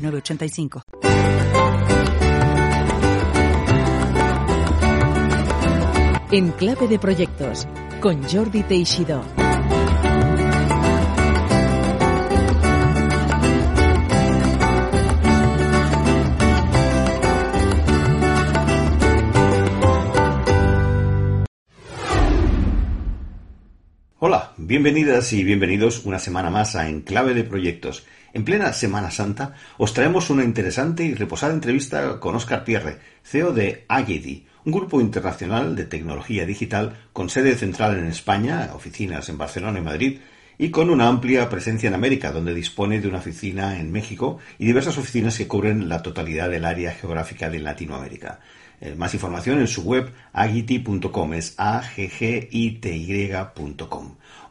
906985. En clave de proyectos con Jordi Teixidó. Hola, bienvenidas y bienvenidos una semana más a Enclave de Proyectos. En plena Semana Santa os traemos una interesante y reposada entrevista con Óscar Pierre, CEO de Agidi, un grupo internacional de tecnología digital con sede central en España, oficinas en Barcelona y Madrid, y con una amplia presencia en América, donde dispone de una oficina en México y diversas oficinas que cubren la totalidad del área geográfica de Latinoamérica. Eh, más información en su web agity.com, es a g g i t.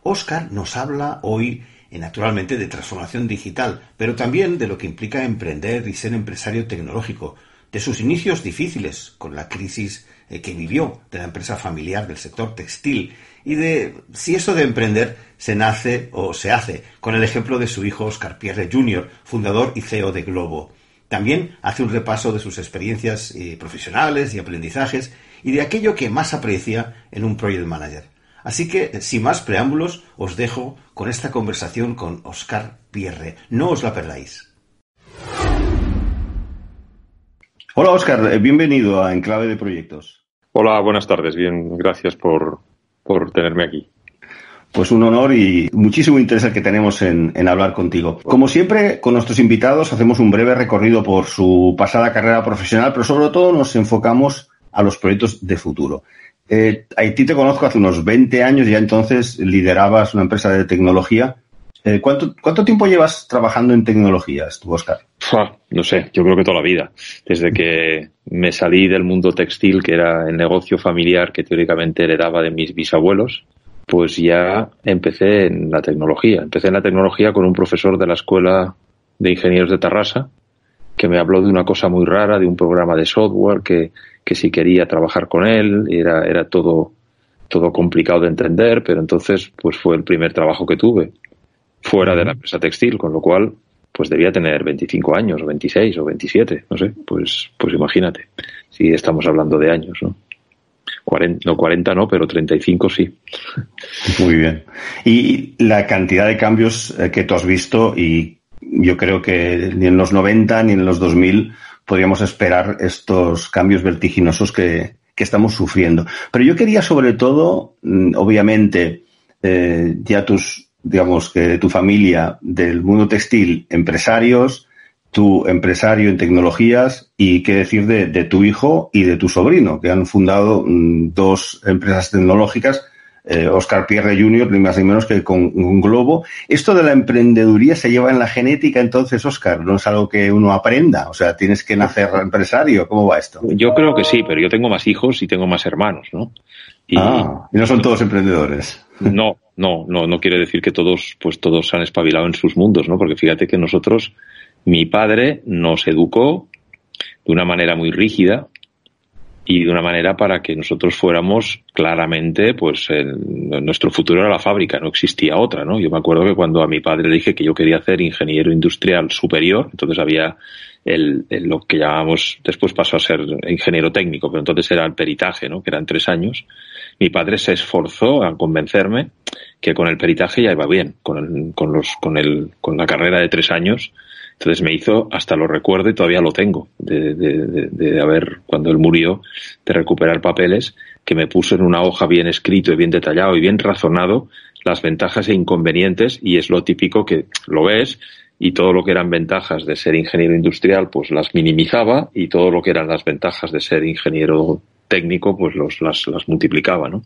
Oscar nos habla hoy eh, naturalmente de transformación digital, pero también de lo que implica emprender y ser empresario tecnológico, de sus inicios difíciles con la crisis eh, que vivió de la empresa familiar del sector textil y de si eso de emprender se nace o se hace, con el ejemplo de su hijo Oscar Pierre Jr., fundador y CEO de Globo. También hace un repaso de sus experiencias eh, profesionales y aprendizajes y de aquello que más aprecia en un project manager. Así que, sin más preámbulos, os dejo con esta conversación con Oscar Pierre. No os la perdáis. Hola Oscar, eh, bienvenido a Enclave de Proyectos. Hola, buenas tardes. Bien, gracias por, por tenerme aquí. Pues un honor y muchísimo interés el que tenemos en, en, hablar contigo. Como siempre, con nuestros invitados hacemos un breve recorrido por su pasada carrera profesional, pero sobre todo nos enfocamos a los proyectos de futuro. Eh, ti te conozco hace unos 20 años, ya entonces liderabas una empresa de tecnología. Eh, ¿cuánto, ¿Cuánto tiempo llevas trabajando en tecnologías, tú, Oscar? no sé, yo creo que toda la vida. Desde que me salí del mundo textil, que era el negocio familiar que teóricamente heredaba de mis bisabuelos, pues ya empecé en la tecnología. Empecé en la tecnología con un profesor de la Escuela de Ingenieros de Tarrasa, que me habló de una cosa muy rara, de un programa de software que, que si quería trabajar con él, era, era todo, todo complicado de entender, pero entonces pues fue el primer trabajo que tuve fuera de la empresa textil, con lo cual pues debía tener 25 años, o 26 o 27, no sé, pues, pues imagínate, si estamos hablando de años, ¿no? 40, no 40 no, pero 35 sí. Muy bien. Y la cantidad de cambios eh, que tú has visto y yo creo que ni en los 90 ni en los 2000 podríamos esperar estos cambios vertiginosos que, que estamos sufriendo. Pero yo quería sobre todo, mm, obviamente, eh, ya tus digamos que de tu familia del mundo textil, empresarios, tu empresario en tecnologías y qué decir de, de tu hijo y de tu sobrino, que han fundado mm, dos empresas tecnológicas, eh, Oscar Pierre Jr., ni más ni menos que con un globo. Esto de la emprendeduría se lleva en la genética, entonces, Oscar, no es algo que uno aprenda, o sea, tienes que nacer empresario, ¿cómo va esto? Yo creo que sí, pero yo tengo más hijos y tengo más hermanos, ¿no? Y, ah, y no son todos emprendedores. No, no, no, no quiere decir que todos, pues todos se han espabilado en sus mundos, ¿no? Porque fíjate que nosotros, mi padre nos educó de una manera muy rígida y de una manera para que nosotros fuéramos claramente, pues nuestro futuro era la fábrica, no existía otra, ¿no? Yo me acuerdo que cuando a mi padre le dije que yo quería hacer ingeniero industrial superior, entonces había el, lo que llamamos, después pasó a ser ingeniero técnico, pero entonces era el peritaje, ¿no? Que eran tres años. Mi padre se esforzó a convencerme que con el peritaje ya iba bien, con, el, con, los, con, el, con la carrera de tres años. Entonces me hizo, hasta lo recuerdo y todavía lo tengo, de, de, de, haber, cuando él murió, de recuperar papeles, que me puso en una hoja bien escrito y bien detallado y bien razonado las ventajas e inconvenientes y es lo típico que lo ves y todo lo que eran ventajas de ser ingeniero industrial pues las minimizaba y todo lo que eran las ventajas de ser ingeniero técnico pues los, las, las multiplicaba, ¿no?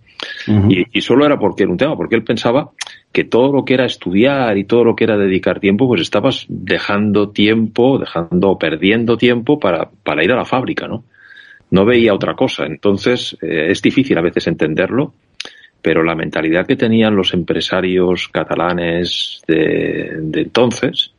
y, y, solo era porque era un tema, porque él pensaba que todo lo que era estudiar y todo lo que era dedicar tiempo, pues estabas dejando tiempo, dejando, perdiendo tiempo para, para ir a la fábrica, ¿no? No veía otra cosa. Entonces, eh, es difícil a veces entenderlo, pero la mentalidad que tenían los empresarios catalanes de, de entonces,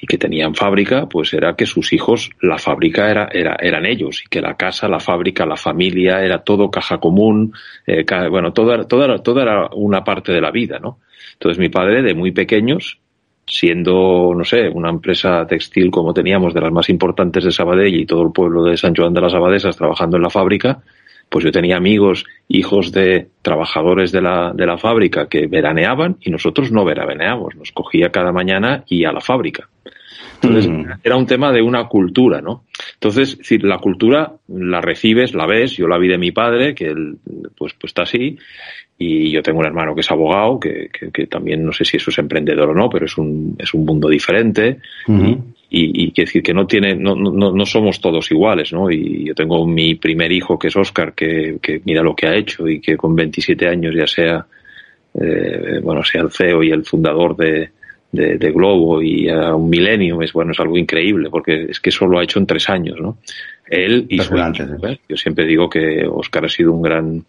y que tenían fábrica, pues era que sus hijos, la fábrica era, era, eran ellos, y que la casa, la fábrica, la familia, era todo caja común, eh, bueno, todo, era, todo, era una parte de la vida, ¿no? Entonces mi padre, de muy pequeños, siendo, no sé, una empresa textil como teníamos, de las más importantes de Sabadell y todo el pueblo de San Joan de las Abadesas trabajando en la fábrica, pues yo tenía amigos, hijos de trabajadores de la, de la fábrica que veraneaban y nosotros no veraneábamos, nos cogía cada mañana y a la fábrica. Entonces, mm. era un tema de una cultura, ¿no? Entonces, si la cultura la recibes, la ves, yo la vi de mi padre, que él, pues, pues está así, y yo tengo un hermano que es abogado, que, que, también no sé si eso es emprendedor o no, pero es un, es un mundo diferente. Y, y, decir que no tiene, no, no, no somos todos iguales, ¿no? Y yo tengo mi primer hijo que es Oscar, que, que mira lo que ha hecho y que con 27 años ya sea, eh, bueno, sea el CEO y el fundador de, de, de Globo y a un milenio es bueno, es algo increíble porque es que eso lo ha hecho en tres años, ¿no? Él y su hijo, ¿eh? Yo siempre digo que Oscar ha sido un gran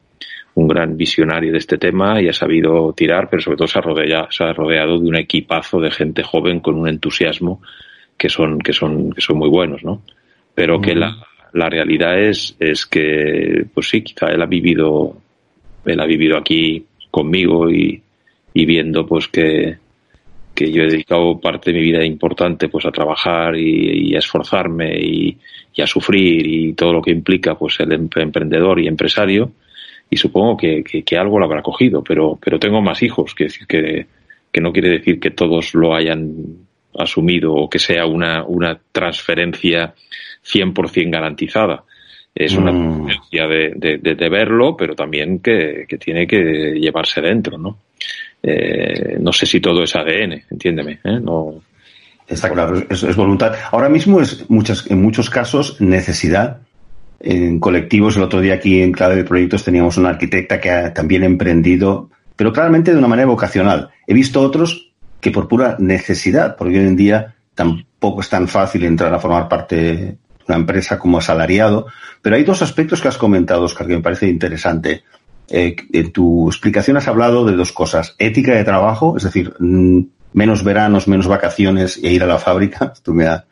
un gran visionario de este tema y ha sabido tirar, pero sobre todo se ha rodeado, se ha rodeado de un equipazo de gente joven con un entusiasmo que son, que son, que son muy buenos, ¿no? Pero que la, la realidad es, es que, pues sí, quizá él ha vivido, él ha vivido aquí conmigo y, y viendo pues que, que yo he dedicado parte de mi vida importante pues a trabajar y, a esforzarme y, a sufrir y todo lo que implica pues el emprendedor y empresario. Y supongo que, que, algo lo habrá cogido pero pero tengo más hijos que decir que, que no quiere decir que todos lo hayan asumido o que sea una, una transferencia 100% garantizada. Es una mm. transferencia de, de, de, verlo pero también que, que tiene que llevarse dentro no eh, no sé si todo es ADN, entiéndeme. ¿eh? Está claro, es, es, voluntad. Ahora mismo es muchas, en muchos casos necesidad. En colectivos, el otro día aquí en Clave de Proyectos teníamos una arquitecta que ha también emprendido, pero claramente de una manera vocacional. He visto otros que por pura necesidad, porque hoy en día tampoco es tan fácil entrar a formar parte de una empresa como asalariado. Pero hay dos aspectos que has comentado, Oscar, que me parece interesante eh, en tu explicación has hablado de dos cosas. Ética de trabajo, es decir, mm, menos veranos, menos vacaciones e ir a la fábrica. Esto me da,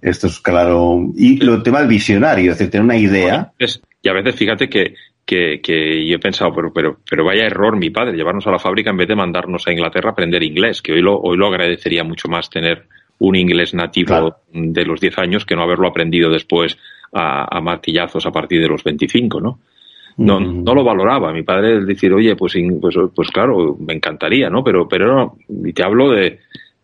esto es claro. Y lo tema del visionario, es decir, tener una idea. y a veces fíjate que, que, que, yo he pensado, pero, pero, pero vaya error mi padre, llevarnos a la fábrica en vez de mandarnos a Inglaterra a aprender inglés, que hoy lo, hoy lo agradecería mucho más tener un inglés nativo de los 10 años que no haberlo aprendido después a, a martillazos a partir de los 25, ¿no? No, no lo valoraba. Mi padre decir, oye, pues, pues, pues claro, me encantaría, ¿no? Pero, pero no, y te hablo de,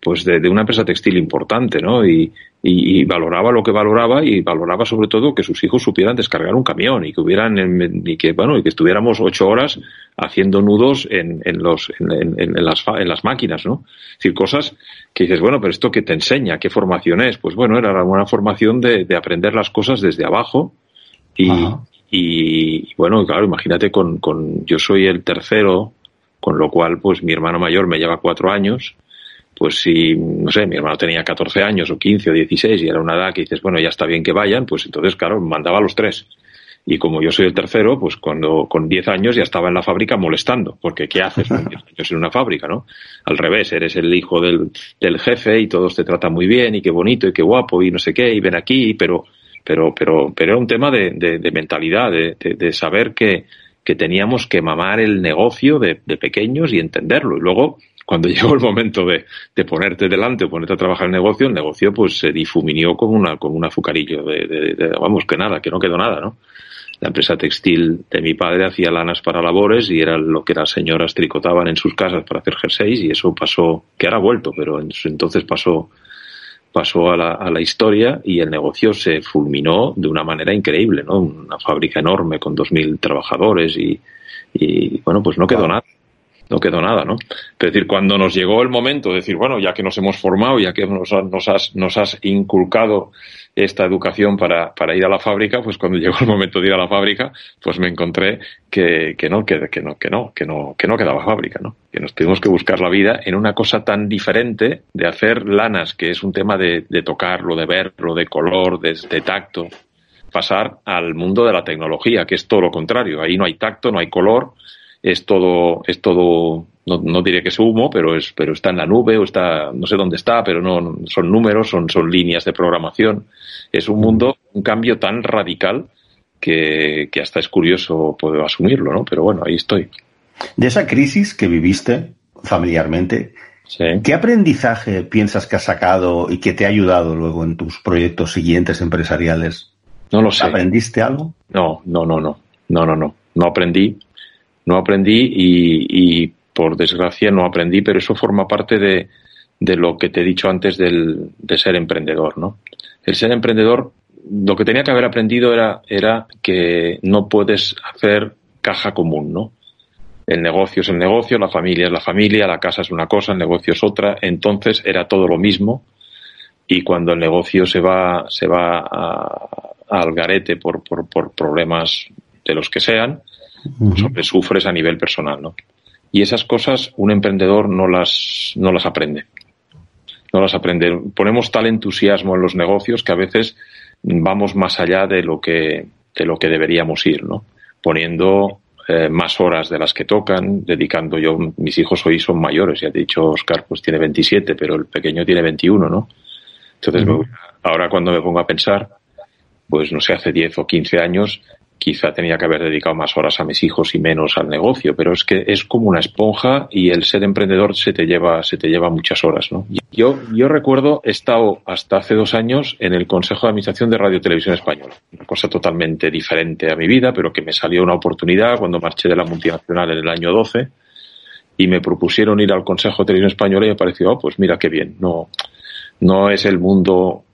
pues de, de una empresa textil importante, ¿no? Y, y, y, valoraba lo que valoraba y valoraba sobre todo que sus hijos supieran descargar un camión y que hubieran, y que, bueno, y que estuviéramos ocho horas haciendo nudos en, en los, en, en, las, en las máquinas, ¿no? Es decir, cosas que dices, bueno, pero esto que te enseña, ¿qué formación es? Pues bueno, era una formación de, de aprender las cosas desde abajo y, y, bueno, claro, imagínate con, con, yo soy el tercero, con lo cual, pues mi hermano mayor me lleva cuatro años, pues si, no sé, mi hermano tenía 14 años o 15 o 16 y era una edad que dices, bueno, ya está bien que vayan, pues entonces, claro, mandaba a los tres. Y como yo soy el tercero, pues cuando con 10 años ya estaba en la fábrica molestando, porque ¿qué haces con 10 años en una fábrica, no? Al revés, eres el hijo del, del jefe y todos te tratan muy bien y qué bonito y qué guapo y no sé qué y ven aquí, pero pero, pero, pero era un tema de, de, mentalidad, de, de, saber que, que teníamos que mamar el negocio de, pequeños y entenderlo. Y luego, cuando llegó el momento de, ponerte delante o ponerte a trabajar el negocio, el negocio pues se difuminió como una, como un azucarillo de, vamos, que nada, que no quedó nada, ¿no? La empresa textil de mi padre hacía lanas para labores y era lo que las señoras tricotaban en sus casas para hacer jerseys y eso pasó, que ahora ha vuelto, pero entonces pasó pasó a la, a la, historia y el negocio se fulminó de una manera increíble, ¿no? Una fábrica enorme con 2.000 trabajadores y, y, bueno, pues no quedó nada. No quedó nada, ¿no? Es decir, cuando nos llegó el momento de decir, bueno, ya que nos hemos formado, ya que nos, nos, has, nos has inculcado esta educación para, para ir a la fábrica, pues cuando llegó el momento de ir a la fábrica, pues me encontré que, que no, que, que, no, que no, que no, que no quedaba fábrica, ¿no? Que nos tuvimos que buscar la vida en una cosa tan diferente de hacer lanas, que es un tema de, de tocarlo, de verlo, de color, de, de tacto, pasar al mundo de la tecnología, que es todo lo contrario. Ahí no hay tacto, no hay color, es todo, es todo, no, no, diré que es humo, pero es, pero está en la nube o está, no sé dónde está, pero no, son números, son, son líneas de programación. Es un mundo, un cambio tan radical que, que hasta es curioso poder asumirlo, ¿no? Pero bueno, ahí estoy. De esa crisis que viviste familiarmente, sí. ¿qué aprendizaje piensas que has sacado y que te ha ayudado luego en tus proyectos siguientes empresariales? No lo sé. ¿Aprendiste algo? No, no, no, no. No, no, no. No aprendí no aprendí y, por desgracia no aprendí, pero eso forma parte de, de lo que te he dicho antes del, de ser emprendedor, ¿no? El ser emprendedor, lo que tenía que haber aprendido era, era que no puedes hacer caja común, ¿no? El negocio es el negocio, la familia es la familia, la casa es una cosa, el negocio es otra, entonces era todo lo mismo y cuando el negocio se va, se va a, al garete por, por, por problemas de los que sean, uh sufres a nivel personal, ¿no? Y esas cosas un emprendedor no las, no las aprende. No las aprende. Ponemos tal entusiasmo en los negocios que a veces vamos más allá de lo que, de lo que deberíamos ir, ¿no? Poniendo eh, más horas de las que tocan, dedicando yo, mis hijos hoy son mayores, ya te he dicho, Oscar pues tiene 27, pero el pequeño tiene 21, ¿no? Entonces, uh -huh. me, ahora cuando me pongo a pensar, pues no sé, hace 10 o 15 años quizá tenía que haber dedicado más horas a mis hijos y menos al negocio, pero es que es como una esponja y el ser emprendedor se te lleva, se te lleva muchas horas, ¿no? Yo, yo recuerdo, he estado hasta hace dos años en el Consejo de Administración de Radio Televisión Española. Una cosa totalmente diferente a mi vida, pero que me salió una oportunidad cuando marché de la multinacional en el año 12 y me propusieron ir al Consejo de Televisión Española y me pareció, oh, pues mira qué bien, no, no es el mundo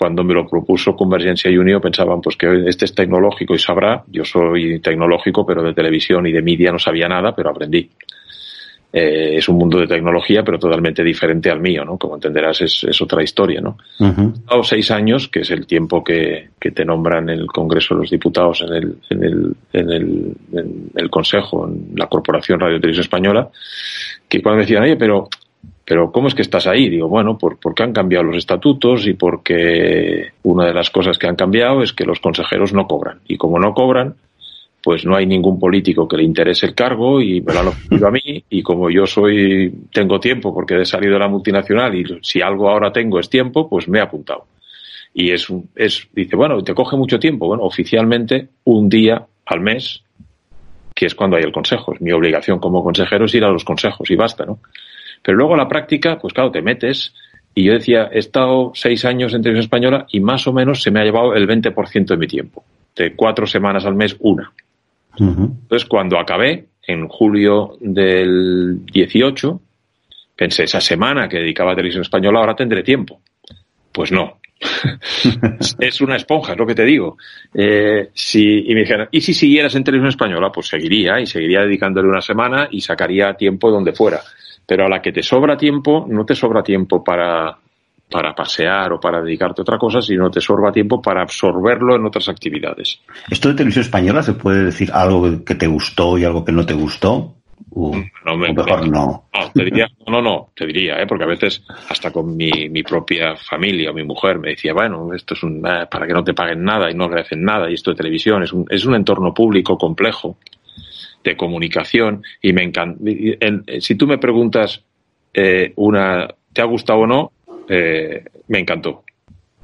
cuando me lo propuso Convergencia y Unión pensaban pues que este es tecnológico y sabrá. Yo soy tecnológico, pero de televisión y de media no sabía nada, pero aprendí. Eh, es un mundo de tecnología, pero totalmente diferente al mío, ¿no? Como entenderás, es, es otra historia, ¿no? Uh -huh. He estado seis años, que es el tiempo que, que, te nombran en el Congreso de los Diputados, en el, en el, en el, en el Consejo, en la Corporación Radio Televisión Española, que cuando me decían, oye, pero pero ¿cómo es que estás ahí? Digo, bueno, por, porque han cambiado los estatutos y porque una de las cosas que han cambiado es que los consejeros no cobran. Y como no cobran, pues no hay ningún político que le interese el cargo y me lo han ofrecido a mí y como yo soy, tengo tiempo porque he salido de la multinacional y si algo ahora tengo es tiempo, pues me he apuntado. Y es, es, dice, bueno, te coge mucho tiempo. Bueno, oficialmente un día al mes, que es cuando hay el consejo. Es mi obligación como consejero es ir a los consejos y basta, ¿no? Pero luego la práctica, pues claro, te metes. Y yo decía, he estado seis años en televisión española y más o menos se me ha llevado el 20% de mi tiempo. De cuatro semanas al mes, una. Uh -huh. Entonces, cuando acabé, en julio del 18, pensé, esa semana que dedicaba a televisión española, ahora tendré tiempo. Pues no. es una esponja, es lo que te digo. Eh, si, y me dijeron, ¿y si siguieras en televisión española? Pues seguiría y seguiría dedicándole una semana y sacaría tiempo donde fuera pero a la que te sobra tiempo, no te sobra tiempo para, para pasear o para dedicarte a otra cosa, sino te sobra tiempo para absorberlo en otras actividades. ¿Esto de televisión española se puede decir algo que te gustó y algo que no te gustó? Uh, no, me, mejor me, no. No, te diría, no, no, te diría, ¿eh? porque a veces hasta con mi, mi propia familia o mi mujer me decía, bueno, esto es un, eh, para que no te paguen nada y no agradecen nada y esto de televisión es un, es un entorno público complejo de comunicación y me encanta. Si tú me preguntas eh, una, ¿te ha gustado o no? Eh, me encantó.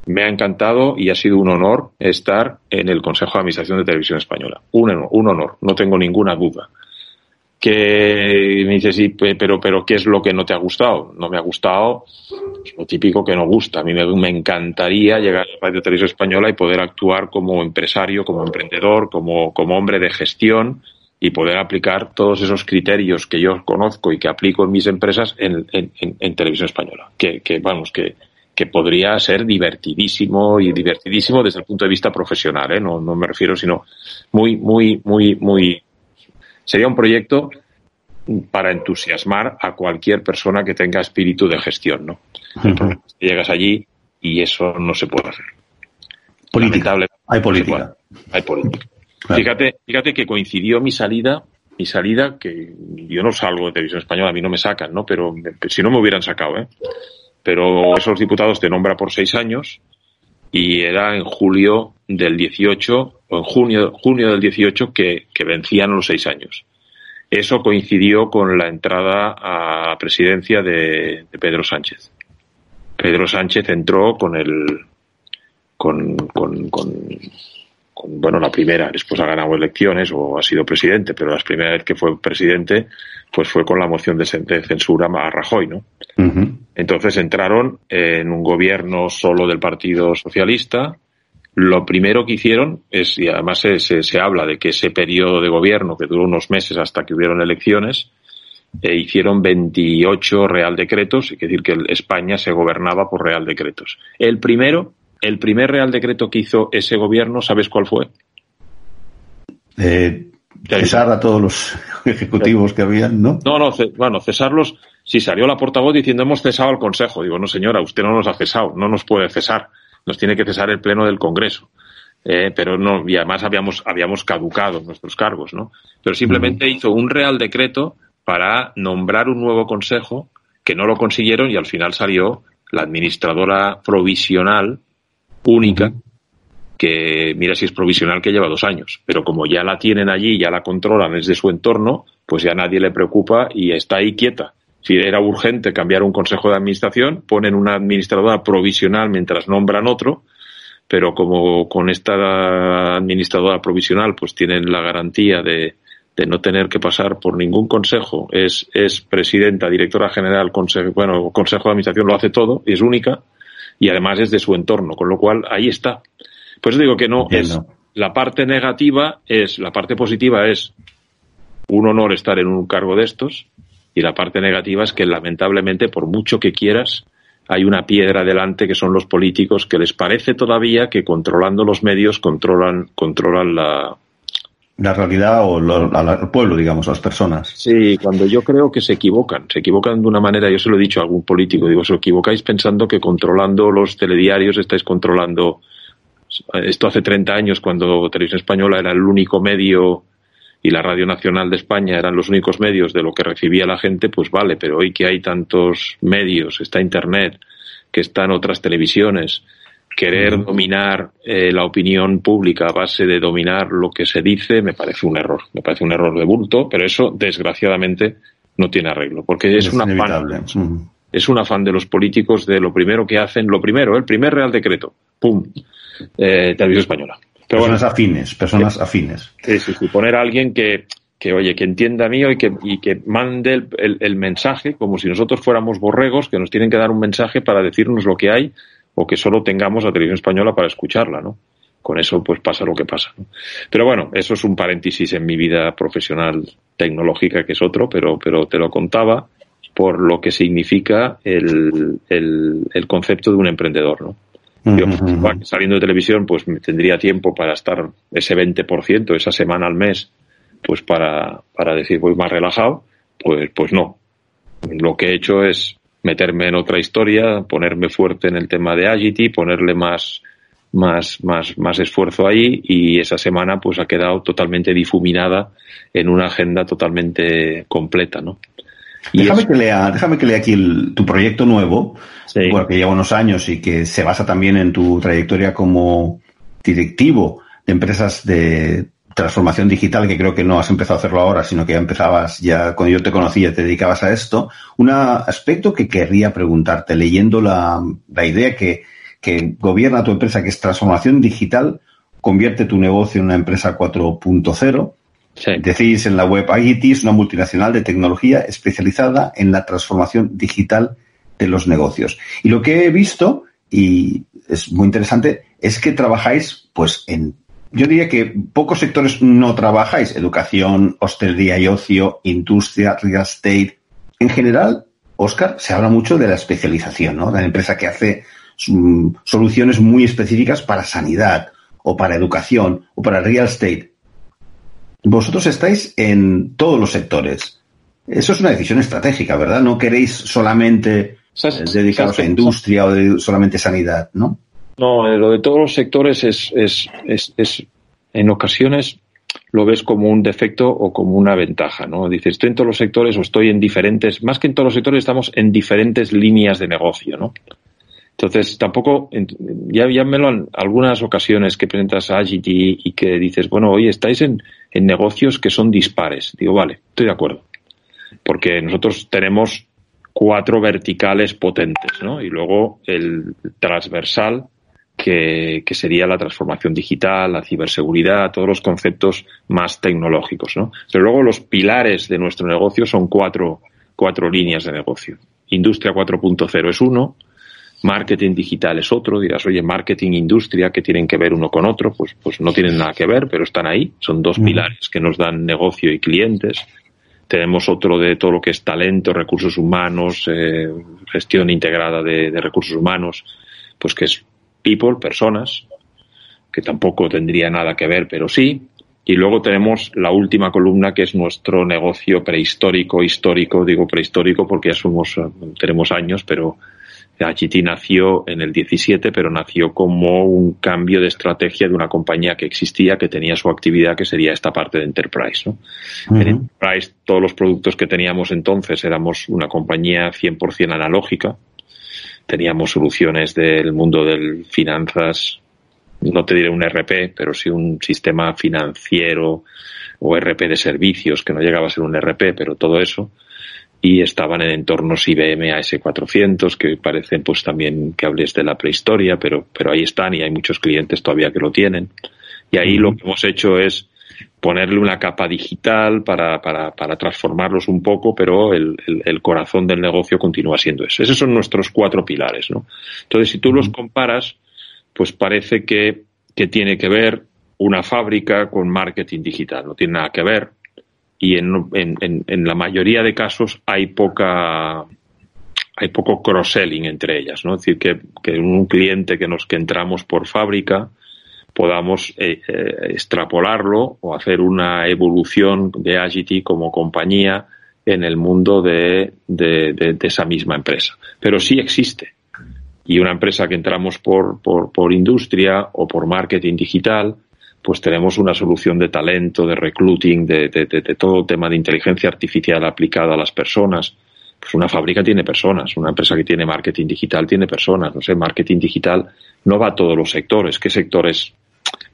Me ha encantado y ha sido un honor estar en el Consejo de Administración de Televisión Española. Un, un honor, no tengo ninguna duda. Que me dices, sí, pero, pero, ¿qué es lo que no te ha gustado? No me ha gustado lo típico que no gusta. A mí me, me encantaría llegar a la Radio Televisión Española y poder actuar como empresario, como emprendedor, como, como hombre de gestión, y poder aplicar todos esos criterios que yo conozco y que aplico en mis empresas en, en, en televisión española. Que, que vamos, que, que, podría ser divertidísimo y divertidísimo desde el punto de vista profesional, ¿eh? no, no me refiero, sino muy, muy, muy, muy. Sería un proyecto para entusiasmar a cualquier persona que tenga espíritu de gestión, ¿no? Llegas allí y eso no se puede hacer. Política. Hay política. Hay política. Fíjate, fíjate que coincidió mi salida, mi salida, que yo no salgo de televisión española, a mí no me sacan, ¿no? Pero si no me hubieran sacado, ¿eh? Pero esos diputados te nombra por seis años y era en julio del 18 o en junio, junio del 18 que, que vencían los seis años. Eso coincidió con la entrada a presidencia de, Pedro Sánchez. Pedro Sánchez entró con el con, con, con, bueno la primera después ha ganado elecciones o ha sido presidente pero la primera vez que fue presidente pues fue con la moción de censura a Rajoy no entonces entraron en un gobierno solo del Partido Socialista. Lo primero que hicieron es, y además se, se, habla de que ese periodo de gobierno, que duró unos meses hasta que hubieron elecciones, eh, hicieron 28 real decretos, es decir, que España se gobernaba por real decretos. El primero, el primer real decreto que hizo ese gobierno, ¿sabes cuál fue? Eh, cesar a todos los ejecutivos que habían, ¿no? No, no, bueno, cesarlos. Si salió la portavoz diciendo hemos cesado al Consejo. Digo, no señora, usted no nos ha cesado, no nos puede cesar nos tiene que cesar el pleno del Congreso. Eh, pero no, y además habíamos, habíamos caducado nuestros cargos, ¿no? Pero simplemente hizo un real decreto para nombrar un nuevo consejo que no lo consiguieron y al final salió la administradora provisional única, que mira si es provisional que lleva dos años, pero como ya la tienen allí, ya la controlan, es de su entorno, pues ya nadie le preocupa y está ahí quieta. Si era urgente cambiar un consejo de administración, ponen una administradora provisional mientras nombran otro, pero como con esta administradora provisional pues tienen la garantía de, no tener que pasar por ningún consejo, es, es presidenta, directora general, consejo, bueno, consejo de administración lo hace todo, es única y además es de su entorno, con lo cual ahí está. Pues digo que no es la parte negativa es la parte positiva es un honor estar en un cargo de estos y la parte negativa es que lamentablemente, por mucho que quieras, hay una piedra delante que son los políticos que les parece todavía que controlando los medios controlan, controlan la, la realidad o al pueblo, digamos, a las personas. Sí, cuando yo creo que se equivocan, se equivocan de una manera, yo se lo he dicho a algún político, digo, os equivocáis pensando que controlando los telediarios estáis controlando. Esto hace 30 años, cuando Televisión Española era el único medio y la Radio Nacional de España eran los únicos medios de lo que recibía la gente, pues vale, pero hoy que hay tantos medios, está Internet, que están otras televisiones, querer dominar eh, la opinión pública a base de dominar lo que se dice me parece un error, me parece un error de bulto, pero eso desgraciadamente no tiene arreglo, porque es, una afán, es un afán de los políticos de lo primero que hacen, lo primero, el primer Real Decreto, pum, eh, Televisión Española. Personas afines, personas afines. Sí, sí, sí. Poner a alguien que, que oye, que entienda mío y que, y que mande el, el, mensaje como si nosotros fuéramos borregos que nos tienen que dar un mensaje para decirnos lo que hay o que solo tengamos la televisión española para escucharla, ¿no? Con eso pues pasa lo que pasa. Pero bueno, eso es un paréntesis en mi vida profesional tecnológica que es otro, pero, pero te lo contaba por lo que significa el, el, el concepto de un emprendedor, ¿no? Yo, saliendo de televisión, pues tendría tiempo para estar ese 20%, esa semana al mes, pues para, para decir voy más relajado, pues, pues no. Lo que he hecho es meterme en otra historia, ponerme fuerte en el tema de Agity, ponerle más, más, más, más esfuerzo ahí y esa semana pues ha quedado totalmente difuminada en una agenda totalmente completa, ¿no? déjame, que lea, déjame que lea aquí tu proyecto nuevo, porque que lleva unos años y que se basa también en tu trayectoria como directivo de empresas de transformación digital, que creo que no has empezado a hacerlo ahora, sino que ya empezabas, ya cuando yo te conocía, te dedicabas a esto. Un aspecto que querría preguntarte, leyendo la, la idea que, que gobierna tu empresa, que es transformación digital, convierte tu negocio en una empresa 4.0 Decís en la web, IGT es una multinacional de tecnología especializada en la transformación digital de los negocios. Y lo que he visto, y es muy interesante, es que trabajáis, pues, en, yo diría que pocos sectores no trabajáis, educación, hostelería y ocio, industria, real estate. En general, Oscar, se habla mucho de la especialización, ¿no? De la empresa que hace mm, soluciones muy específicas para sanidad, o para educación, o para real estate vosotros estáis en todos los sectores. Eso es una decisión estratégica, ¿verdad? No queréis solamente eh, dedicaros a industria o solamente sanidad, ¿no? No, eh, lo de todos los sectores es, es, es, es, en ocasiones lo ves como un defecto o como una ventaja, ¿no? Dices, estoy en todos los sectores o estoy en diferentes, más que en todos los sectores, estamos en diferentes líneas de negocio, ¿no? Entonces, tampoco, ya, ya me lo han, algunas ocasiones que presentas a Agity y que dices, bueno, oye, estáis en, en negocios que son dispares. Digo, vale, estoy de acuerdo. Porque nosotros tenemos cuatro verticales potentes, ¿no? Y luego el transversal, que, que, sería la transformación digital, la ciberseguridad, todos los conceptos más tecnológicos, ¿no? Pero luego los pilares de nuestro negocio son cuatro, cuatro líneas de negocio. Industria 4.0 es uno, marketing digital es otro, dirás, oye, marketing industria, que tienen que ver uno con otro, pues, pues no tienen nada que ver, pero están ahí, son dos pilares que nos dan negocio y clientes. Tenemos otro de todo lo que es talento, recursos humanos, eh, gestión integrada de, de recursos humanos, pues que es people, personas, que tampoco tendría nada que ver, pero sí. Y luego tenemos la última columna que es nuestro negocio prehistórico, histórico, digo prehistórico porque ya somos, tenemos años, pero HT nació en el 17, pero nació como un cambio de estrategia de una compañía que existía, que tenía su actividad, que sería esta parte de Enterprise. ¿no? En Enterprise, todos los productos que teníamos entonces éramos una compañía 100% analógica. Teníamos soluciones del mundo de finanzas, no te diré un RP, pero sí un sistema financiero o RP de servicios, que no llegaba a ser un RP, pero todo eso y estaban en entornos IBM AS400 que parecen pues también que hables de la prehistoria, pero, pero ahí están y hay muchos clientes todavía que lo tienen. Y ahí lo que hemos hecho es ponerle una capa digital para, para, para transformarlos un poco, pero el, el, el, corazón del negocio continúa siendo eso. Esos son nuestros cuatro pilares, ¿no? Entonces, si tú los comparas, pues parece que, que tiene que ver una fábrica con marketing digital. No tiene nada que ver y en, en, en, la mayoría de casos hay poca hay poco cross-selling entre ellas, ¿no? Es decir, que, que un cliente que nos que entramos por fábrica podamos eh, eh, extrapolarlo o hacer una evolución de Agity como compañía en el mundo de, de, esa misma empresa. Pero sí existe. Y una empresa que entramos por, por, industria o por marketing digital, pues tenemos una solución de talento, de recruiting, de, de, todo tema de inteligencia artificial aplicada a las personas. Pues una fábrica tiene personas, una empresa que tiene marketing digital tiene personas. No sé, marketing digital no va a todos los sectores. ¿Qué sectores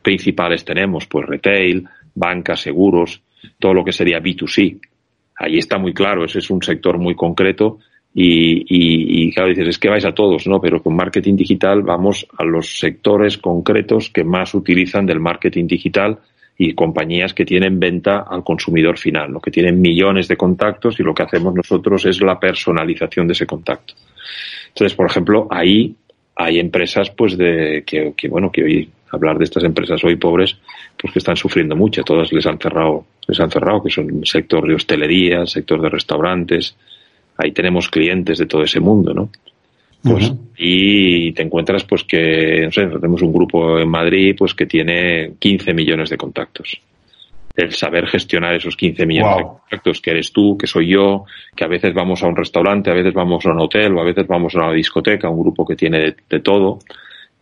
principales tenemos? Pues retail, banca, seguros, todo lo que sería B2C. Ahí está muy claro, ese es un sector muy concreto y, y, y, claro, dices, es que vais a todos, ¿no? Pero con marketing digital vamos a los sectores concretos que más utilizan del marketing digital y compañías que tienen venta al consumidor final, ¿no? Que tienen millones de contactos y lo que hacemos nosotros es la personalización de ese contacto. Entonces, por ejemplo, ahí hay empresas, pues, de, que, que bueno, que hoy, hablar de estas empresas hoy pobres, pues que están sufriendo mucho. Todas les han cerrado, les han cerrado, que son sector de hostelería, el sector de restaurantes, ahí tenemos clientes de todo ese mundo, ¿no? Pues, uh -huh. y te encuentras pues que, no sé, tenemos un grupo en Madrid pues que tiene 15 millones de contactos. El saber gestionar esos 15 millones wow. de contactos, que eres tú, que soy yo, que a veces vamos a un restaurante, a veces vamos a un hotel o a veces vamos a una discoteca, un grupo que tiene de, de todo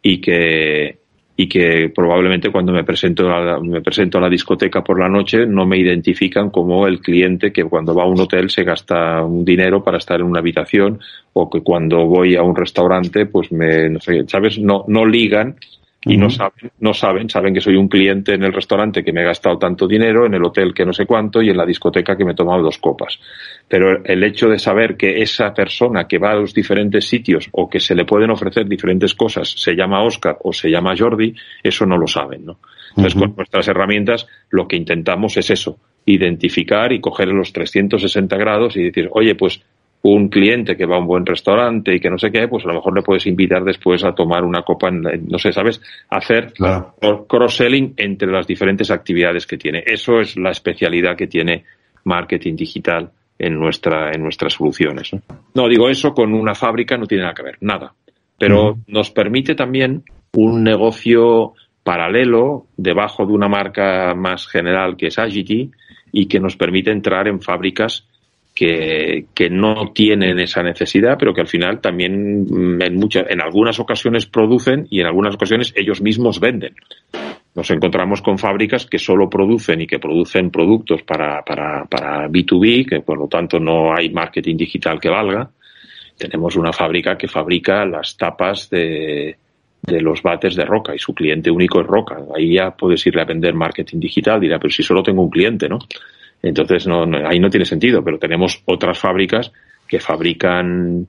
y que, y que probablemente cuando me presento, a la, me presento a la discoteca por la noche no me identifican como el cliente que cuando va a un hotel se gasta un dinero para estar en una habitación o que cuando voy a un restaurante pues me, ¿sabes? No, no ligan y uh -huh. no saben, no saben, saben que soy un cliente en el restaurante que me he gastado tanto dinero, en el hotel que no sé cuánto y en la discoteca que me he tomado dos copas. Pero el hecho de saber que esa persona que va a los diferentes sitios o que se le pueden ofrecer diferentes cosas se llama Oscar o se llama Jordi, eso no lo saben, ¿no? Entonces, uh -huh. con nuestras herramientas lo que intentamos es eso, identificar y coger los 360 grados y decir, oye, pues un cliente que va a un buen restaurante y que no sé qué, pues a lo mejor le puedes invitar después a tomar una copa, en, no sé, ¿sabes? Hacer claro. cross-selling entre las diferentes actividades que tiene. Eso es la especialidad que tiene marketing digital en nuestra en nuestras soluciones. ¿no? no digo eso con una fábrica no tiene nada que ver, nada. Pero nos permite también un negocio paralelo debajo de una marca más general que es Agity y que nos permite entrar en fábricas que, no tienen esa necesidad, pero que al final también mm, en, muchas, en algunas ocasiones producen y en algunas ocasiones ellos mismos venden. Nos encontramos con fábricas que solo producen y que producen productos para, para, para B2B, que por lo tanto no hay marketing digital que valga. Tenemos una fábrica que fabrica las tapas de, de los bates de Roca y su cliente único es Roca. Ahí ya puedes irle a vender marketing digital, dirá, pero si solo tengo un cliente, ¿no? Entonces, no, ahí no tiene sentido, pero tenemos otras fábricas que fabrican,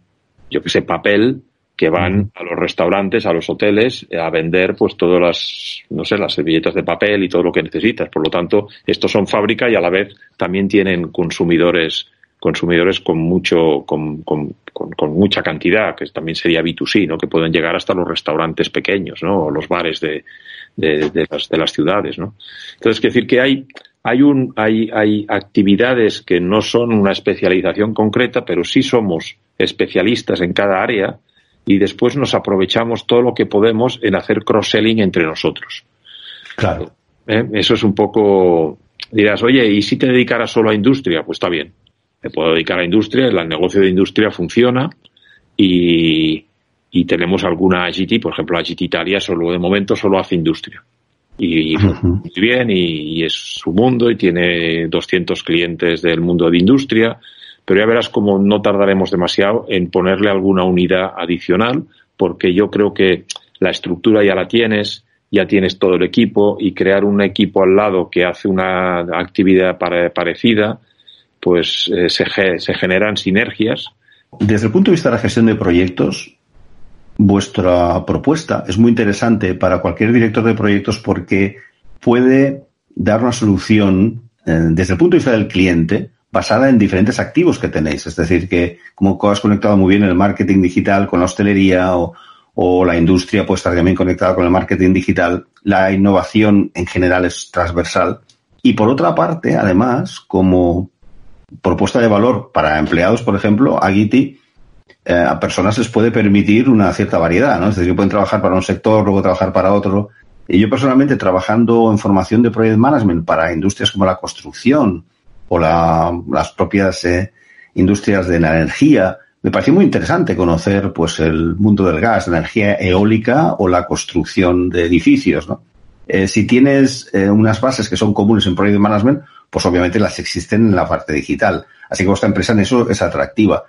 yo que sé, papel, que van a los restaurantes, a los hoteles, a vender pues todas las, no sé, las servilletas de papel y todo lo que necesitas. Por lo tanto, estos son fábrica y a la vez también tienen consumidores, consumidores con mucho, con, con, con, mucha cantidad, que también sería B2C, ¿no? Que pueden llegar hasta los restaurantes pequeños, ¿no? O los bares de, de, de las, de las ciudades, ¿no? Entonces, quiero decir que hay, hay, un, hay, hay actividades que no son una especialización concreta, pero sí somos especialistas en cada área y después nos aprovechamos todo lo que podemos en hacer cross-selling entre nosotros. Claro. ¿Eh? Eso es un poco, dirás, oye, ¿y si te dedicaras solo a industria? Pues está bien. Me puedo dedicar a industria, el negocio de industria funciona y, y tenemos alguna AGT, por ejemplo, AGT Italia solo de momento solo hace industria y muy bien y, es su mundo y tiene 200 clientes del mundo de industria, pero ya verás como no tardaremos demasiado en ponerle alguna unidad adicional porque yo creo que la estructura ya la tienes, ya tienes todo el equipo y crear un equipo al lado que hace una actividad parecida, pues eh, se, se generan sinergias. Desde el punto de vista de la gestión de proyectos, vuestra propuesta es muy interesante para cualquier director de proyectos porque puede dar una solución eh, desde el punto de vista del cliente basada en diferentes activos que tenéis. Es decir, que como has conectado muy bien el marketing digital con la hostelería o, o la industria puede estar también conectada con el marketing digital, la innovación en general es transversal. Y por otra parte, además, como propuesta de valor para empleados, por ejemplo, Agiti eh, a personas les puede permitir una cierta variedad, ¿no? Es decir, pueden trabajar para un sector, luego trabajar para otro. Y yo personalmente trabajando en formación de project management para industrias como la construcción o las propias eh, industrias de la energía, me pareció muy interesante conocer pues el mundo del gas, la energía eólica o la construcción de edificios, ¿no? Eh, si tienes unas bases que son comunes en project management, pues obviamente las existen en la parte digital. Así que vuestra empresa en eso es atractiva.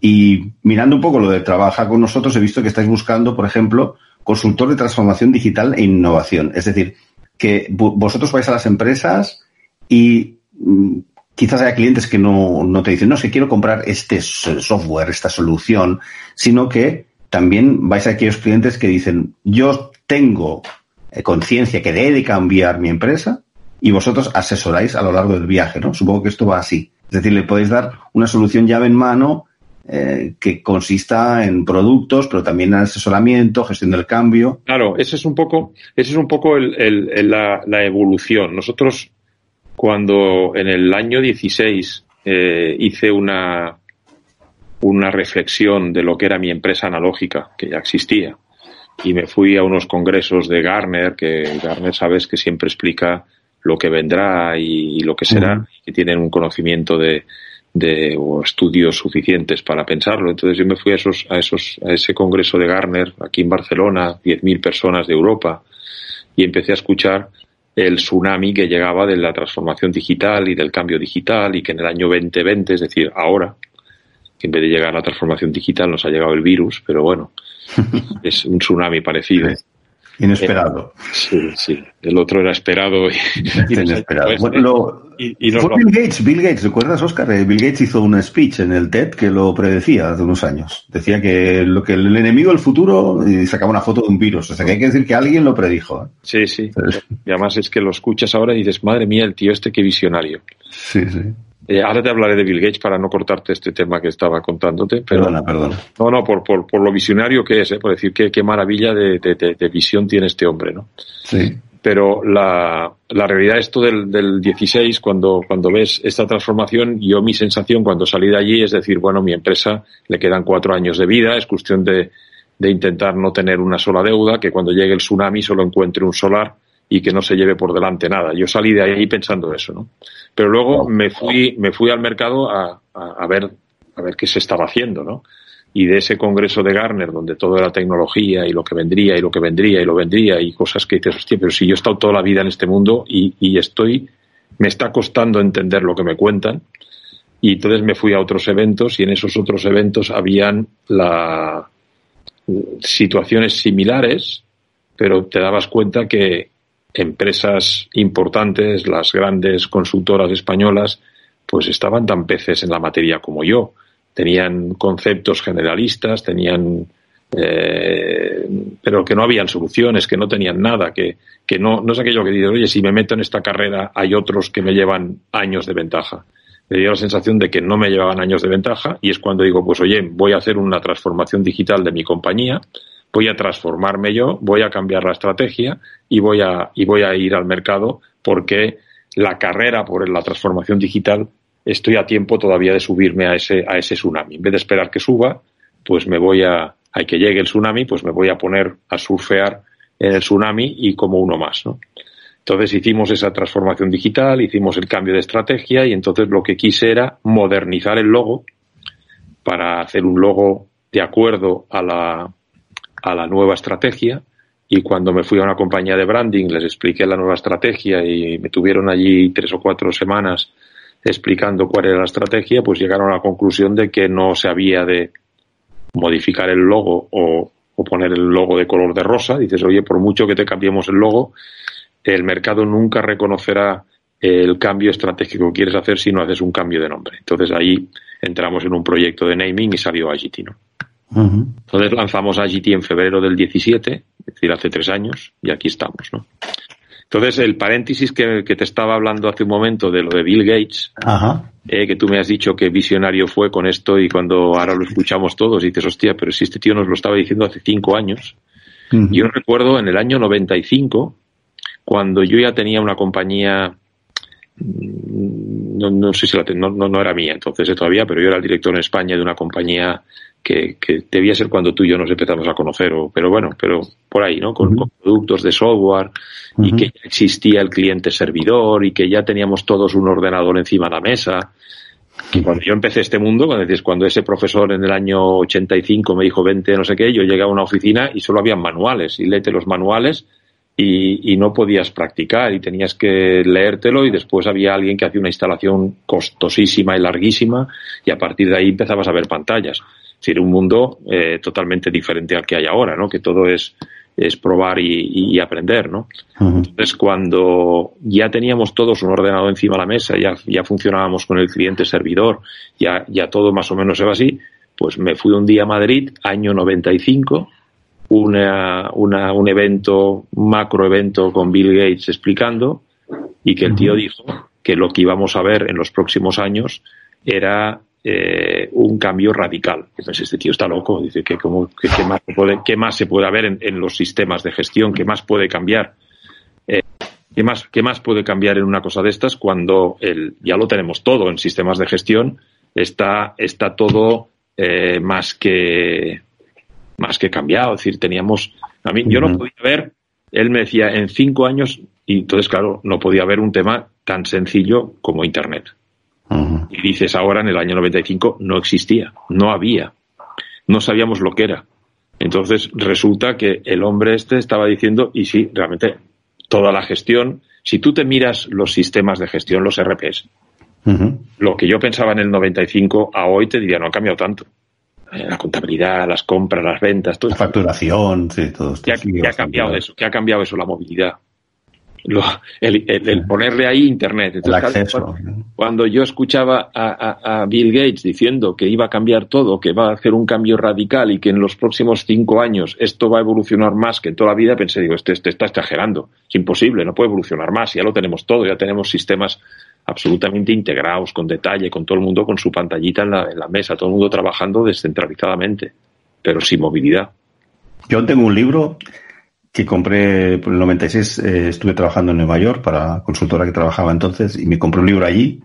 Y mirando un poco lo de trabaja con nosotros, he visto que estáis buscando, por ejemplo, consultor de transformación digital e innovación. Es decir, que vosotros vais a las empresas y mm, quizás haya clientes que no, no te dicen, no, es quiero comprar este software, esta solución, sino que también vais a aquellos clientes que dicen, yo tengo eh, conciencia que debe cambiar mi empresa y vosotros asesoráis a lo largo del viaje, ¿no? Supongo que esto va así. Es decir, le podéis dar una solución llave en mano eh, que consista en productos, pero también en asesoramiento, gestión del cambio. Claro, ese es un poco, ese es un poco el, la, evolución. Nosotros, cuando en el año 16 eh, hice una, una reflexión de lo que era mi empresa analógica, que ya existía, y me fui a unos congresos de Garner, que Garner sabes que siempre explica lo que vendrá y, lo que será, y tienen un conocimiento de, de o estudios suficientes para pensarlo. Entonces yo me fui a esos, a esos, a ese congreso de Garner aquí en Barcelona, 10.000 personas de Europa, y empecé a escuchar el tsunami que llegaba de la transformación digital y del cambio digital y que en el año 2020, es decir, ahora, que en vez de llegar a la transformación digital nos ha llegado el virus, pero bueno, es un tsunami parecido. Inesperado. sí, sí. El otro era esperado. Y, Inesperado. bueno, fue Bill Gates, Bill Gates, ¿recuerdas, Oscar? Eh, Bill Gates hizo un speech en el TED que lo predecía hace unos años. Decía que lo que el enemigo del futuro y sacaba una foto de un virus. O sea que hay que decir que alguien lo predijo. ¿eh? Sí, sí. Y además es que lo escuchas ahora y dices, madre mía, el tío este qué visionario. Sí, sí. Eh, ahora te hablaré de Bill Gates para no cortarte este tema que estaba contándote. perdona, perdona. No, no, por, por, por, lo visionario que es, ¿eh? por decir qué, qué maravilla de, de, de, visión tiene este hombre, ¿no? Sí. Pero la, la realidad, esto del, del 16, cuando, cuando ves esta transformación, yo mi sensación cuando salí de allí es decir, bueno, mi empresa le quedan cuatro años de vida, es cuestión de, de intentar no tener una sola deuda, que cuando llegue el tsunami solo encuentre un solar y que no se lleve por delante nada. Yo salí de ahí pensando eso, ¿no? Pero luego me fui, me fui al mercado a, a, ver, a ver qué se estaba haciendo, ¿no? Y de ese congreso de Garner, donde todo era tecnología y lo que vendría y lo que vendría y lo vendría y cosas que dices, hostia, pero si yo he estado toda la vida en este mundo y, y estoy, me está costando entender lo que me cuentan. Y entonces me fui a otros eventos y en esos otros eventos habían la, situaciones similares, pero te dabas cuenta que empresas importantes, las grandes consultoras españolas, pues estaban tan peces en la materia como yo. Tenían conceptos generalistas, tenían, eh, pero que no habían soluciones, que no tenían nada, que, que no, es aquello que dices, oye, si me meto en esta carrera hay otros que me llevan años de ventaja. Me dio la sensación de que no me llevaban años de ventaja y es cuando digo, pues oye, voy a hacer una transformación digital de mi compañía, voy a transformarme yo, voy a cambiar la estrategia y voy a, y voy a ir al mercado porque la carrera por la transformación digital estoy a tiempo todavía de subirme a ese, a ese tsunami. En vez de esperar que suba, pues me voy a, a que llegue el tsunami, pues me voy a poner a surfear en el tsunami y como uno más, ¿no? Entonces hicimos esa transformación digital, hicimos el cambio de estrategia y entonces lo que quise era modernizar el logo para hacer un logo de acuerdo a la, a la nueva estrategia y cuando me fui a una compañía de branding les expliqué la nueva estrategia y me tuvieron allí tres o cuatro semanas explicando cuál era la estrategia, pues llegaron a la conclusión de que no se había de modificar el logo o, poner el logo de color de rosa. Dices, oye, por mucho que te cambiemos el logo, el mercado nunca reconocerá el cambio estratégico que quieres hacer si no haces un cambio de nombre. Entonces ahí entramos en un proyecto de naming y salió ¿no? Entonces lanzamos Agity en febrero del 17, es decir, hace tres años, y aquí estamos, ¿no? Entonces, el paréntesis que, te estaba hablando hace un momento de lo de Bill Gates, eh, que tú me has dicho que visionario fue con esto y cuando ahora lo escuchamos todos dices, hostia, pero si este tío nos lo estaba diciendo hace cinco años. Yo recuerdo en el año 95, cuando yo ya tenía una compañía mm, no, no sé si la no, no, era mía entonces eh, todavía, pero yo era el director en España de una compañía que, que debía ser cuando tú y yo nos empezamos a conocer, o, pero bueno, pero por ahí, ¿no? Con, productos de software y que ya existía el cliente servidor y que ya teníamos todos un ordenador encima de la mesa. Y cuando yo empecé este mundo, cuando dices, cuando ese profesor en el año 85 me dijo 20, no sé qué, yo llegué a una oficina y solo habían manuales y léete los manuales y, no podías practicar y tenías que leértelo y después había alguien que hacía una instalación costosísima y larguísima y a partir de ahí empezabas a ver pantallas. Es decir, un mundo eh, totalmente diferente al que hay ahora, ¿no? Que todo es, es probar y, aprender, ¿no? Entonces, cuando ya teníamos todos un ordenador encima de la mesa, ya, ya funcionábamos con el cliente servidor, ya, ya todo más o menos era así, pues me fui un día a Madrid, año 95, una, una, un evento, un macro evento con Bill Gates explicando y que el tío dijo que lo que íbamos a ver en los próximos años era eh, un cambio radical. Entonces, este tío está loco, dice que, como, que, más, se puede, qué más se puede haber en, los sistemas de gestión, qué más puede cambiar. Eh, ¿Qué más, ¿Qué más puede cambiar en una cosa de estas cuando el, ya lo tenemos todo en sistemas de gestión? Está, está todo eh, más que más que cambiado. Es decir, teníamos. A mí, yo no podía ver. Él me decía en cinco años, y entonces, claro, no podía haber un tema tan sencillo como Internet. Y dices ahora, en el año 95, no existía, no había, no sabíamos lo que era. Entonces, resulta que el hombre este estaba diciendo, y sí, realmente, toda la gestión, si tú te miras los sistemas de gestión, los RPs, lo que yo pensaba en el 95 a hoy te diría, no ha cambiado tanto. Eh, la contabilidad, las compras, las ventas, todo La facturación, sí, todo esto. ¿Qué, ha cambiado eso? ¿Qué ha cambiado eso? La movilidad. El, ponerle ahí internet. cuando, yo escuchaba a, Bill Gates diciendo que iba a cambiar todo, que va a hacer un cambio radical y que en los próximos cinco años esto va a evolucionar más que en toda la vida, pensé, digo, este, este está exagerando. Es imposible, no puede evolucionar más. Ya lo tenemos todo, ya tenemos sistemas absolutamente integrados, con detalle, con todo el mundo con su pantallita en la, en la mesa, todo el mundo trabajando descentralizadamente, pero sin movilidad. Yo tengo un libro que compré por el 96, eh, estuve trabajando en Nueva York para consultora que trabajaba entonces y me compré un libro allí,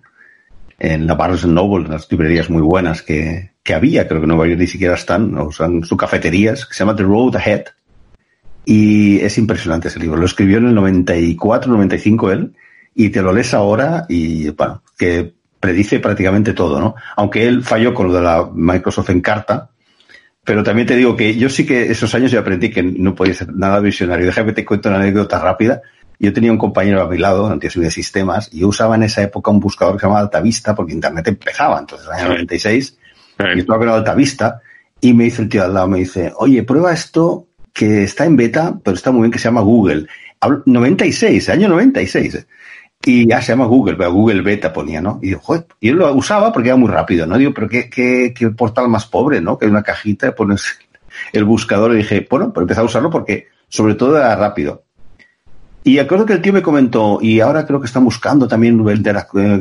en la Barnes Noble, en las librerías muy buenas que, que había, creo que en Nueva York ni siquiera están, o son sus cafeterías, que se llama The Road Ahead. y es impresionante ese libro. Lo escribió en el 94, 95 él y te lo lees ahora y, bueno, que predice prácticamente todo, ¿no? Aunque él falló con lo de la Microsoft en carta, pero también te digo que yo sí que esos años yo aprendí que no podía ser nada visionario. Déjame te cuento una anécdota rápida. Yo tenía un compañero a mi lado, antes de sistemas, y yo usaba en esa época un buscador que se llamaba Altavista, porque Internet empezaba, entonces, en el año 96, y estaba con Altavista, y me dice el tío al lado, me dice, oye, prueba esto que está en beta, pero está muy bien, que se llama Google. 96, año 96. Y ya se llama Google, pero Google Beta ponía, ¿no? Y digo, joder, y yo lo usaba porque era muy rápido, ¿no? Digo, pero qué, qué, qué portal más pobre, ¿no? Que hay una cajita, pones el buscador y dije, bueno, pues empecé a usarlo porque sobre todo era rápido. Y acuerdo que el tío me comentó, y ahora creo que están buscando también vender, eh,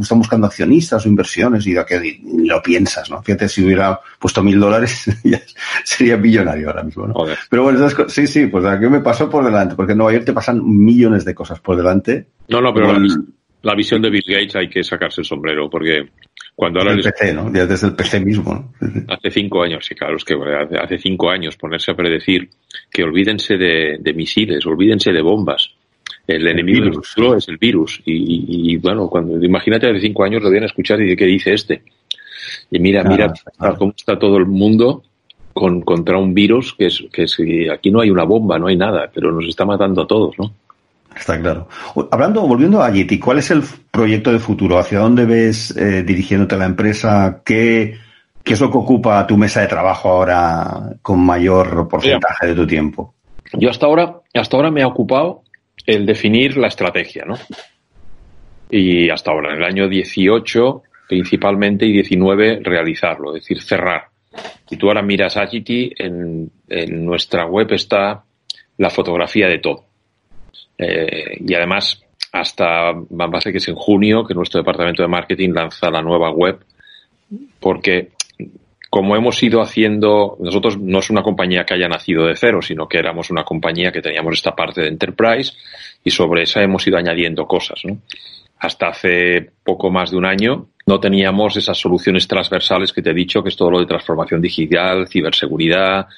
están buscando accionistas o inversiones, y que lo piensas, ¿no? Fíjate, si hubiera puesto mil dólares, ya sería millonario ahora mismo, ¿no? Pero bueno, sí, sí, pues aquí me pasó por delante, porque en Nueva York te pasan millones de cosas por delante. No, no, pero la, visión de Bill Gates hay que sacarse el sombrero, porque cuando ahora... El PC, ¿no? Ya desde el PC mismo, Hace cinco años, sí, claro, es que hace cinco años ponerse a predecir que olvídense de, misiles, olvídense de bombas. El, enemigo del futuro es el virus. Y, bueno, cuando imagínate hace cinco años lo vienen a escuchar y de qué dice este. Y mira, mira cómo está todo el mundo con, contra un virus que es, que es, aquí no hay una bomba, no hay nada, pero nos está matando a todos, ¿no? Está claro. Hablando, volviendo a Yeti, ¿cuál es el proyecto de futuro? ¿Hacia dónde ves eh, dirigiéndote la empresa? ¿Qué, ¿Qué es lo que ocupa tu mesa de trabajo ahora con mayor porcentaje de tu tiempo? Yo hasta ahora, hasta ahora me ha ocupado el definir la estrategia, ¿no? Y hasta ahora, en el año 18 principalmente y 19 realizarlo, es decir, cerrar. Y tú ahora miras Agity, en, en nuestra web está la fotografía de todo. Eh, y además, hasta, que es en junio que nuestro departamento de marketing lanza la nueva web, porque como hemos ido haciendo, nosotros no es una compañía que haya nacido de cero, sino que éramos una compañía que teníamos esta parte de enterprise y sobre esa hemos ido añadiendo cosas. Hasta hace poco más de un año no teníamos esas soluciones transversales que te he dicho, que es todo lo de transformación digital, ciberseguridad,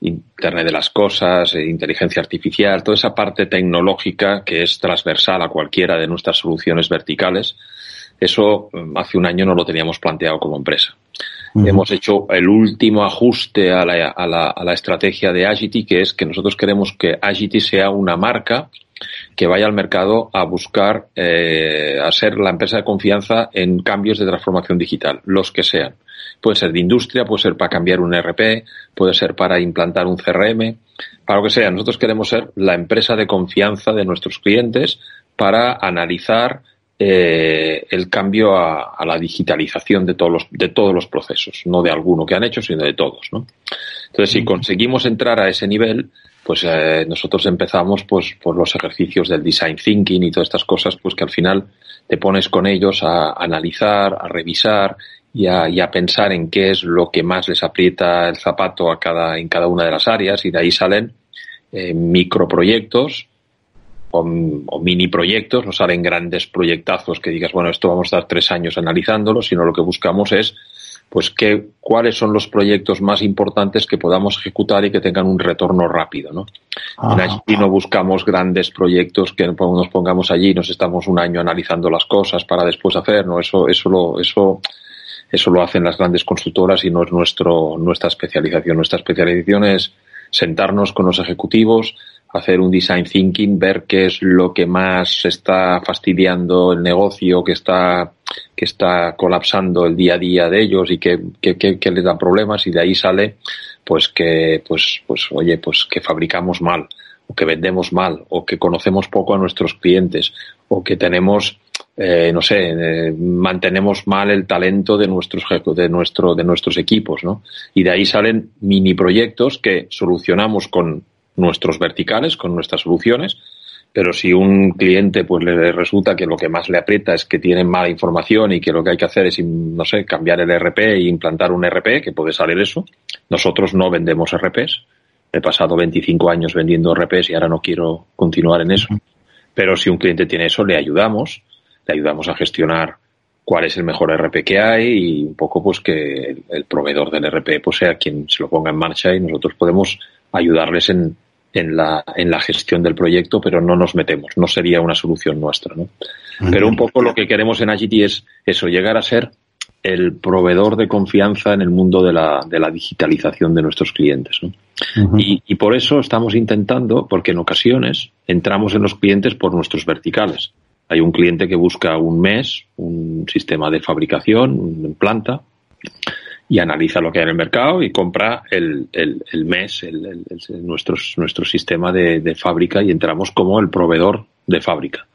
Internet de las Cosas, eh, inteligencia artificial, toda esa parte tecnológica que es transversal a cualquiera de nuestras soluciones verticales. Eso mm, hace un año no lo teníamos planteado como empresa. Hemos hecho el último ajuste a la, a, la, a la, estrategia de Agity, que es que nosotros queremos que Agity sea una marca que vaya al mercado a buscar, eh, a ser la empresa de confianza en cambios de transformación digital, los que sean. Puede ser de industria, puede ser para cambiar un RP, puede ser para implantar un CRM, para lo que sea. Nosotros queremos ser la empresa de confianza de nuestros clientes para analizar eh, el cambio a, la digitalización de todos los de todos los procesos, no de alguno que han hecho, sino de todos, ¿no? Entonces, si conseguimos entrar a ese nivel, pues eh, nosotros empezamos pues por los ejercicios del design thinking y todas estas cosas, pues que al final te pones con ellos a, analizar, a revisar y a, y a, pensar en qué es lo que más les aprieta el zapato a cada en cada una de las áreas y de ahí salen eh, microproyectos o, mini proyectos, no salen grandes proyectazos que digas, bueno, esto vamos a estar tres años analizándolo, sino lo que buscamos es, pues, qué, cuáles son los proyectos más importantes que podamos ejecutar y que tengan un retorno rápido, ¿no? En allí no buscamos grandes proyectos que nos pongamos allí, nos estamos un año analizando las cosas para después hacer, ¿no? Eso, eso lo, eso, eso lo hacen las grandes consultoras y no es nuestro, nuestra especialización. Nuestra especialización es sentarnos con los ejecutivos, hacer un design thinking, ver qué es lo que más está fastidiando el negocio, que está, que está colapsando el día a día de ellos y que, que, que, les da problemas y de ahí sale pues que, pues, pues, oye, pues que fabricamos mal o que vendemos mal o que conocemos poco a nuestros clientes o que tenemos eh, no sé, eh, mantenemos mal el talento de nuestros de nuestro de nuestros equipos, ¿no? Y de ahí salen mini proyectos que solucionamos con nuestros verticales, con nuestras soluciones, pero si un cliente pues le resulta que lo que más le aprieta es que tiene mala información y que lo que hay que hacer es, no sé, cambiar el RP e implantar un RP, que puede salir eso, nosotros no vendemos RPs. He pasado 25 años vendiendo RPs y ahora no quiero continuar en eso. Pero si un cliente tiene eso, le ayudamos, le ayudamos a gestionar cuál es el mejor RP que hay y un poco pues que el, proveedor del RP pues sea quien se lo ponga en marcha y nosotros podemos ayudarles en, en la, en la gestión del proyecto, pero no nos metemos. No sería una solución nuestra, ¿no? Pero un poco lo que queremos en Agity es eso, llegar a ser el proveedor de confianza en el mundo de la, de la digitalización de nuestros clientes. ¿no? y, y, por eso estamos intentando, porque en ocasiones entramos en los clientes por nuestros verticales. Hay un cliente que busca un mes, un sistema de fabricación, una planta, y analiza lo que hay en el mercado y compra el, el, el mes, el, nuestro, nuestro sistema de, de fábrica y entramos como el proveedor de fábrica.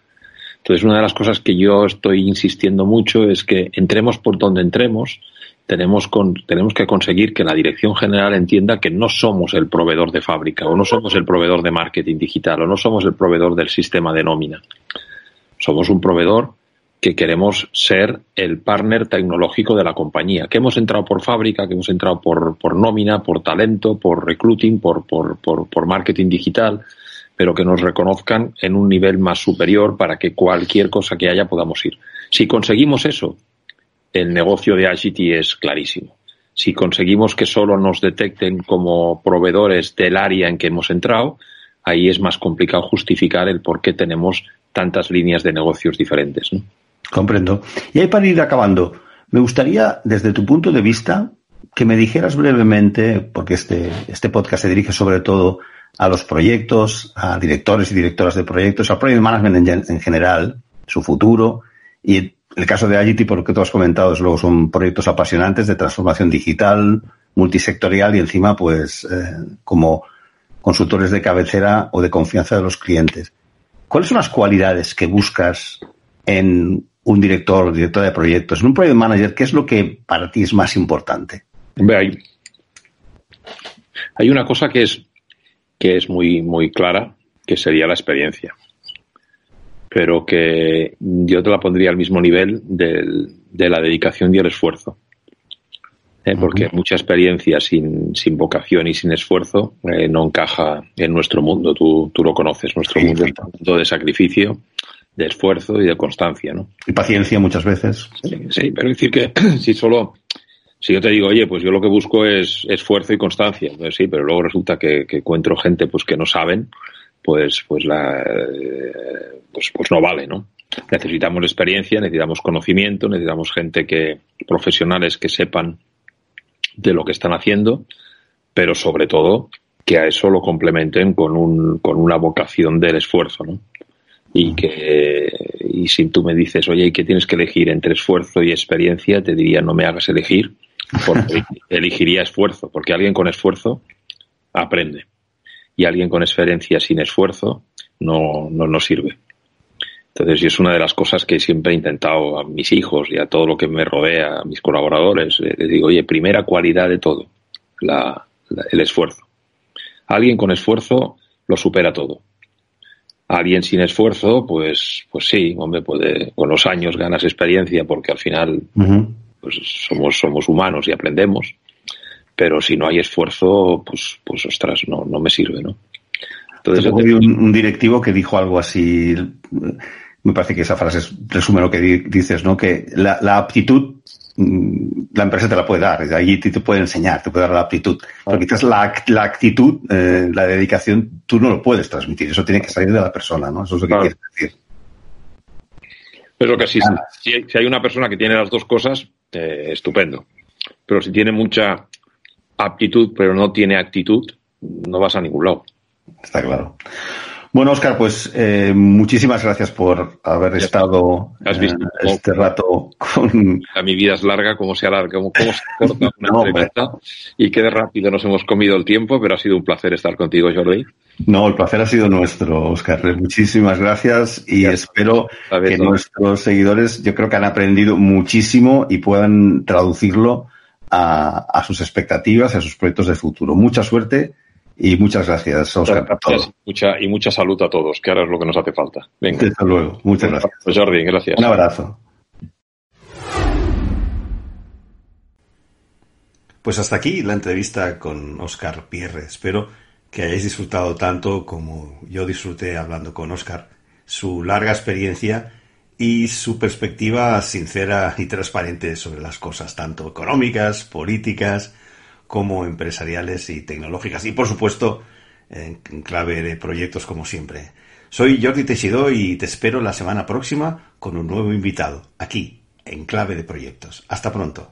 Entonces, una de las cosas que yo estoy insistiendo mucho es que entremos por donde entremos, tenemos, con, tenemos que conseguir que la dirección general entienda que no somos el proveedor de fábrica, o no somos el proveedor de marketing digital, o no somos el proveedor del sistema de nómina. Somos un proveedor que queremos ser el partner tecnológico de la compañía, que hemos entrado por fábrica, que hemos entrado por, por nómina, por talento, por recruiting, por, por, por, marketing digital, pero que nos reconozcan en un nivel más superior para que cualquier cosa que haya podamos ir. Si conseguimos eso, el negocio de Agity es clarísimo. Si conseguimos que solo nos detecten como proveedores del área en que hemos entrado, ahí es más complicado justificar el por qué tenemos tantas líneas de negocios diferentes. Comprendo. Y ahí para ir acabando, me gustaría, desde tu punto de vista, que me dijeras brevemente, porque este, este podcast se dirige sobre todo a los proyectos, a directores y directoras de proyectos, al project management en, en general, su futuro, y el caso de Agity, por lo que tú has comentado, luego son proyectos apasionantes de transformación digital, multisectorial y encima, pues, eh, como consultores de cabecera o de confianza de los clientes. ¿Cuáles son las cualidades que buscas en un director directora de proyectos, en un project manager? ¿Qué es lo que para ti es más importante? Hay, hay una cosa que es que es muy, muy clara, que sería la experiencia. Pero que yo te la pondría al mismo nivel del, de la dedicación y el esfuerzo. ¿Eh? Porque mucha experiencia sin, sin, vocación y sin esfuerzo eh, no encaja en nuestro mundo. Tú, tú lo conoces, nuestro mundo es de sacrificio, de esfuerzo y de constancia. ¿no? Y paciencia muchas veces. Sí, sí pero decir que si solo si yo te digo, oye, pues yo lo que busco es esfuerzo y constancia, pues sí, pero luego resulta que, que encuentro gente pues que no saben, pues, pues la, pues, pues no vale, ¿no? Necesitamos experiencia, necesitamos conocimiento, necesitamos gente que, profesionales que sepan de lo que están haciendo, pero sobre todo que a eso lo complementen con un, con una vocación del esfuerzo, ¿no? Y que, y si tú me dices, oye, ¿y qué tienes que elegir entre esfuerzo y experiencia? Te diría, no me hagas elegir, porque elegiría esfuerzo, porque alguien con esfuerzo aprende y alguien con experiencia sin esfuerzo no, no, no sirve. Entonces, es una de las cosas que siempre he intentado a mis hijos y a todo lo que me rodea, a mis colaboradores. Les digo, oye, primera cualidad de todo, la, la, el esfuerzo. Alguien con esfuerzo lo supera todo. Alguien sin esfuerzo, pues, pues sí, hombre, puede, con los años ganas experiencia porque al final uh -huh pues somos, somos humanos y aprendemos, pero si no hay esfuerzo, pues, pues ostras, no, no me sirve, ¿no? Entonces, Yo vi un, un, directivo que dijo algo así, me parece que esa frase resume lo que dices, ¿no? Que la, la aptitud la empresa te la puede dar, allí te, puede enseñar, te puede dar la aptitud. Pero quizás la, la actitud, eh, la dedicación, tú no lo puedes transmitir, eso tiene que salir de la persona, ¿no? Eso es lo que claro. quieres decir. Lo que si, si hay una persona que tiene las dos cosas, eh, estupendo. Pero si tiene mucha aptitud, pero no tiene actitud, no vas a ningún lado. Está claro. Bueno, Oscar, pues eh, muchísimas gracias por haber ya estado ¿Has visto eh, este rato con... A mi vida es larga, cómo se alarga, cómo, cómo se corta una no, entrevista hombre. y qué de rápido nos hemos comido el tiempo, pero ha sido un placer estar contigo, Jordi. No, el placer ha sido nuestro, Oscar. Muchísimas gracias y gracias. espero que todo. nuestros seguidores, yo creo que han aprendido muchísimo y puedan traducirlo a, a sus expectativas, a sus proyectos de futuro. Mucha suerte y muchas gracias, Oscar. Gracias. Mucha, y mucha salud a todos, que ahora es lo que nos hace falta. Venga. Hasta luego. Muchas gracias. Pues Jordi, gracias. Un abrazo. Pues hasta aquí la entrevista con Oscar Pierre. Espero que hayáis disfrutado tanto como yo disfruté hablando con Oscar. Su larga experiencia y su perspectiva sincera y transparente sobre las cosas, tanto económicas, políticas, como empresariales y tecnológicas. Y por supuesto, en clave de proyectos como siempre. Soy Jordi Teixidó y te espero la semana próxima con un nuevo invitado, aquí, en clave de proyectos. Hasta pronto.